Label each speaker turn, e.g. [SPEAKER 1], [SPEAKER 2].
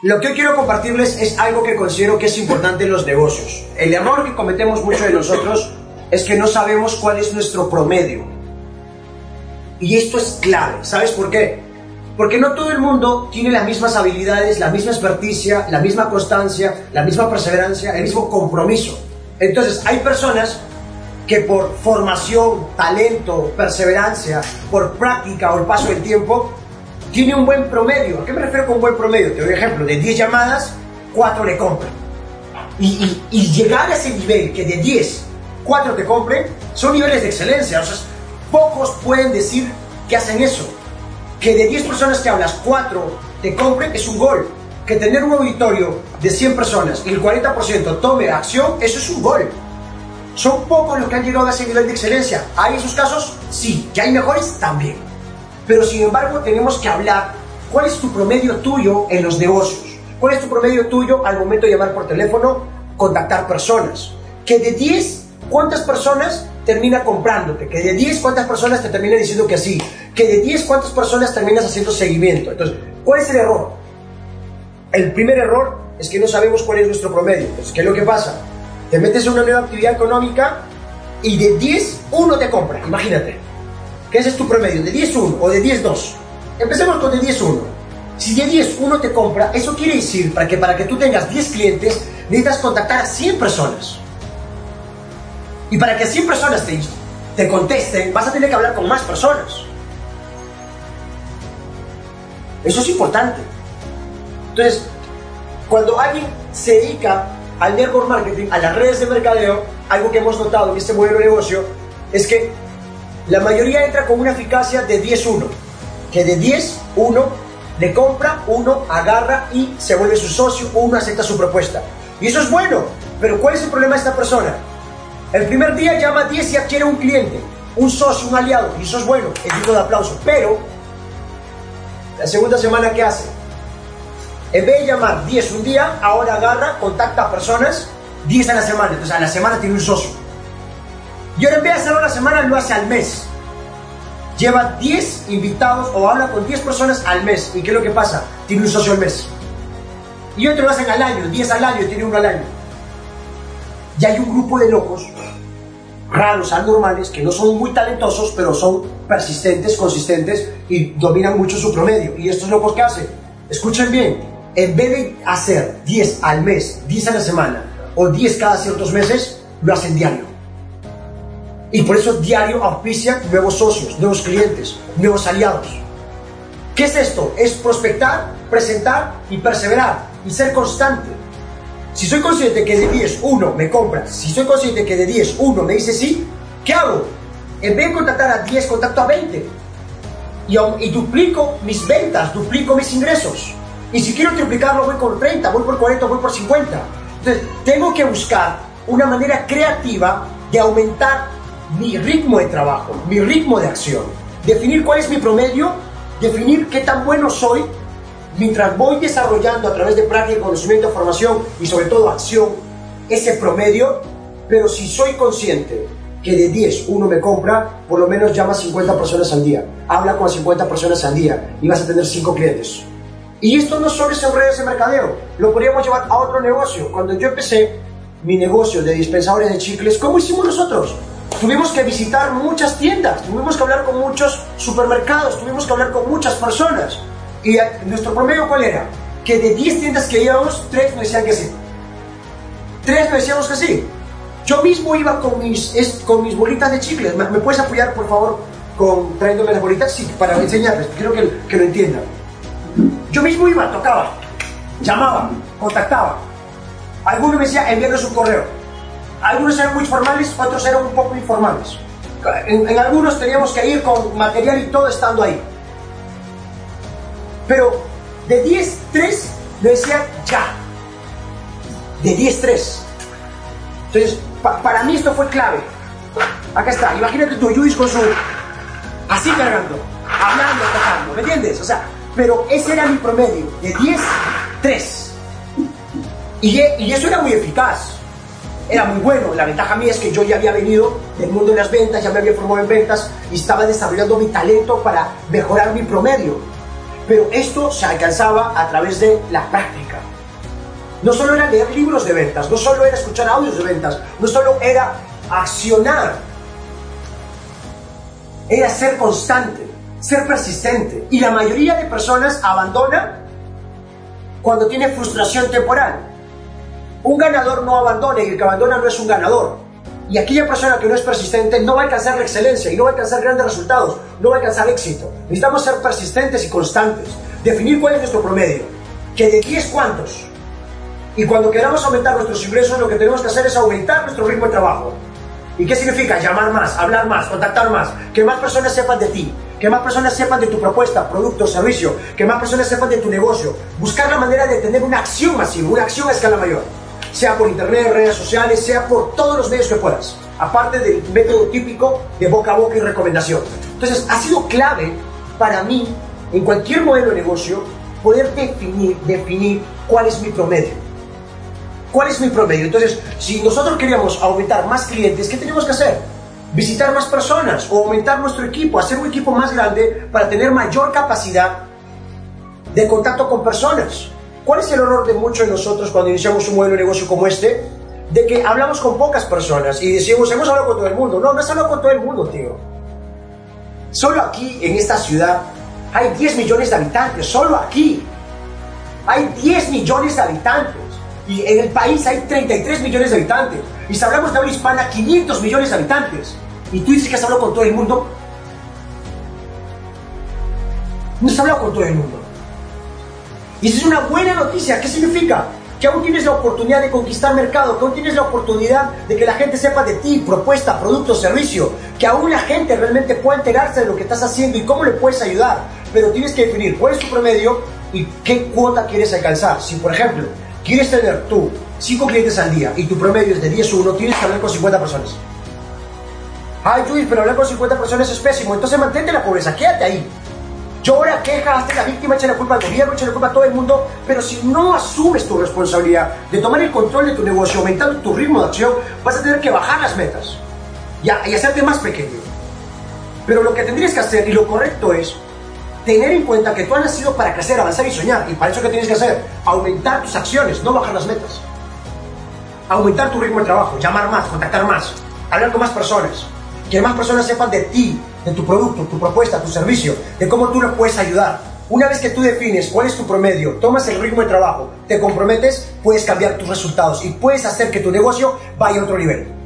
[SPEAKER 1] Lo que hoy quiero compartirles es algo que considero que es importante en los negocios. El error que cometemos muchos de nosotros es que no sabemos cuál es nuestro promedio. Y esto es clave. ¿Sabes por qué? Porque no todo el mundo tiene las mismas habilidades, la misma experticia, la misma constancia, la misma perseverancia, el mismo compromiso. Entonces, hay personas que por formación, talento, perseverancia, por práctica o el paso del tiempo, tiene un buen promedio. ¿A qué me refiero con buen promedio? Te doy ejemplo, de 10 llamadas, 4 le compran. Y, llegar a ese nivel, que de 10, 4 te compren, son niveles de excelencia. O sea, pocos pueden decir que hacen eso. Que de 10 personas que hablas, 4 te compren, es un gol. Que tener un auditorio de 100 personas y el 40% tome acción, eso es un gol. Son pocos los que han llegado a ese nivel de excelencia. ¿Hay esos casos? Sí. ¿Que hay mejores? También. Pero sin embargo tenemos que hablar cuál es tu promedio tuyo en los negocios. ¿Cuál es tu promedio tuyo al momento de llamar por teléfono, contactar personas? Que de 10, ¿cuántas personas termina comprándote? Que de 10, ¿cuántas personas te termina diciendo que sí? Que de 10, ¿cuántas personas terminas haciendo seguimiento? Entonces, ¿cuál es el error? El primer error es que no sabemos cuál es nuestro promedio. Entonces, ¿qué es lo que pasa? Te metes en una nueva actividad económica y de 10, uno te compra. Imagínate que ese es tu promedio, de 10-1 o de 10-2. Empecemos con de 10-1. Si de 10 uno te compra, eso quiere decir para que para que tú tengas 10 clientes, necesitas contactar a 100 personas. Y para que 100 personas te, te contesten, vas a tener que hablar con más personas. Eso es importante. Entonces, cuando alguien se dedica al network marketing, a las redes de mercadeo, algo que hemos notado en este modelo de negocio es que la mayoría entra con una eficacia de 10-1, que de 10, 1 le compra, uno agarra y se vuelve su socio, uno acepta su propuesta. Y eso es bueno, pero ¿cuál es el problema de esta persona? El primer día llama a 10 y adquiere un cliente, un socio, un aliado, y eso es bueno, es digno de aplauso. Pero, la segunda semana, ¿qué hace? En vez de llamar 10 un día, ahora agarra, contacta a personas 10 a la semana. Entonces, a la semana tiene un socio. Y ahora en vez de hacerlo a la semana, lo hace al mes. Lleva 10 invitados o habla con 10 personas al mes. ¿Y qué es lo que pasa? Tiene un socio al mes. Y otros lo hacen al año, 10 al año tiene uno al año. Y hay un grupo de locos, raros, anormales, que no son muy talentosos, pero son persistentes, consistentes y dominan mucho su promedio. ¿Y estos locos qué hacen? Escuchen bien, en vez de hacer 10 al mes, 10 a la semana o 10 cada ciertos meses, lo hacen diario. Y por eso diario auspicia nuevos socios, nuevos clientes, nuevos aliados. ¿Qué es esto? Es prospectar, presentar y perseverar y ser constante. Si soy consciente que de 10 uno me compra, si soy consciente que de 10 uno me dice sí, ¿qué hago? En vez de contactar a 10, contacto a 20. Y, y duplico mis ventas, duplico mis ingresos. Y si quiero triplicarlo, voy por 30, voy por 40, voy por 50. Entonces, tengo que buscar una manera creativa de aumentar mi ritmo de trabajo, mi ritmo de acción, definir cuál es mi promedio, definir qué tan bueno soy mientras voy desarrollando a través de práctica, conocimiento, formación y sobre todo acción ese promedio, pero si soy consciente que de 10 uno me compra, por lo menos llama a 50 personas al día, habla con 50 personas al día y vas a tener 5 clientes. Y esto no solo es en redes de mercadeo, lo podríamos llevar a otro negocio. Cuando yo empecé mi negocio de dispensadores de chicles, ¿cómo hicimos nosotros? Tuvimos que visitar muchas tiendas, tuvimos que hablar con muchos supermercados, tuvimos que hablar con muchas personas. ¿Y nuestro promedio cuál era? Que de 10 tiendas que íbamos, 3 me decían que sí. 3 me decíamos que sí. Yo mismo iba con mis, con mis bolitas de chicles. ¿Me, puedes apoyar, por favor, con trayéndome las bolitas? Sí, para enseñarles, quiero que, que lo entiendan. Yo mismo iba, tocaba, llamaba, contactaba. Alguno me decía, envíanos un correo algunos eran muy formales, otros eran un poco informales. En, algunos teníamos que ir con material y todo estando ahí. Pero de 10, 3 le decía ya. De 10, 3. Entonces, para mí esto fue clave. Acá está, imagínate tú, Luis con su. Así cargando, hablando, tocando, ¿me entiendes? O sea, pero ese era mi promedio, de 10, 3. Y, y eso era muy eficaz era muy bueno. La ventaja mía es que yo ya había venido del mundo de las ventas, ya me había formado en ventas y estaba desarrollando mi talento para mejorar mi promedio. Pero esto se alcanzaba a través de la práctica. No solo era leer libros de ventas, no solo era escuchar audios de ventas, no solo era accionar, era ser constante, ser persistente. Y la mayoría de personas abandona cuando tiene frustración temporal. Un ganador no abandona y el que abandona no es un ganador. Y aquella persona que no es persistente no va a alcanzar la excelencia y no va a alcanzar grandes resultados, no va a alcanzar éxito. Necesitamos ser persistentes y constantes. Definir cuál es nuestro promedio. Que de 10 cuántos. Y cuando queramos aumentar nuestros ingresos, lo que tenemos que hacer es aumentar nuestro ritmo de trabajo. ¿Y qué significa? Llamar más, hablar más, contactar más, que más personas sepan de ti, que más personas sepan de tu propuesta, producto, servicio, que más personas sepan de tu negocio. Buscar la manera de tener una acción masiva, una acción a escala mayor. Sea por internet, redes sociales, sea por todos los medios que puedas. Aparte del método típico de boca a boca y recomendación. Entonces, ha sido clave para mí, en cualquier modelo de negocio, poder definir, definir cuál es mi promedio ¿Cuál es mi promedio? Entonces, si nosotros queríamos aumentar más clientes, ¿qué tenemos que hacer? Visitar más personas o aumentar nuestro equipo, hacer un equipo más grande para tener mayor capacidad de contacto con personas. ¿Cuál es el error de muchos de nosotros cuando iniciamos un modelo de negocio como este? De que hablamos con pocas personas y decimos, hemos hablado con todo el mundo. No, no has hablado con todo el mundo, tío. Solo aquí, en esta ciudad, hay 10 millones de habitantes. Solo aquí. Hay 10 millones de habitantes. Y en el país hay 33 millones de habitantes. Y si hablamos de habla hispana, 500 millones de habitantes. Y tú dices que has hablado con todo el mundo. No has hablado con todo el mundo. Y esa es una buena noticia. ¿Qué significa? Que aún tienes la oportunidad de conquistar mercado, que aún tienes la oportunidad de que la gente sepa de ti, propuesta, producto, servicio, que aún la gente realmente pueda enterarse de lo que estás haciendo y cómo le puedes ayudar. Pero tienes que definir cuál es tu promedio y qué cuota quieres alcanzar. Si, por ejemplo, quieres tener tú 5 clientes al día y tu promedio es de 10 1, tienes que hablar con 50 personas. Ay, Luis, pero hablar con 50 personas es pésimo. Entonces mantente la pobreza, quédate ahí. Llora, queja, hazte la víctima, echa la culpa al gobierno, echa la culpa a todo el mundo. Pero si no asumes tu responsabilidad de tomar el control de tu negocio, aumentando tu ritmo de acción, vas a tener que bajar las metas y, y hacerte más pequeño. Pero lo que tendrías que hacer, y lo correcto es, tener en cuenta que tú has nacido para crecer, avanzar y soñar. Y para eso, ¿qué tienes que hacer? Aumentar tus acciones, no bajar las metas. Aumentar tu ritmo de trabajo, llamar más, contactar más, hablar con más personas. Que más personas sepan de ti, de tu producto, tu propuesta, tu servicio, de cómo tú les puedes ayudar. Una vez que tú defines cuál es tu promedio, tomas el ritmo de trabajo, te comprometes, puedes cambiar tus resultados y puedes hacer que tu negocio vaya a otro nivel.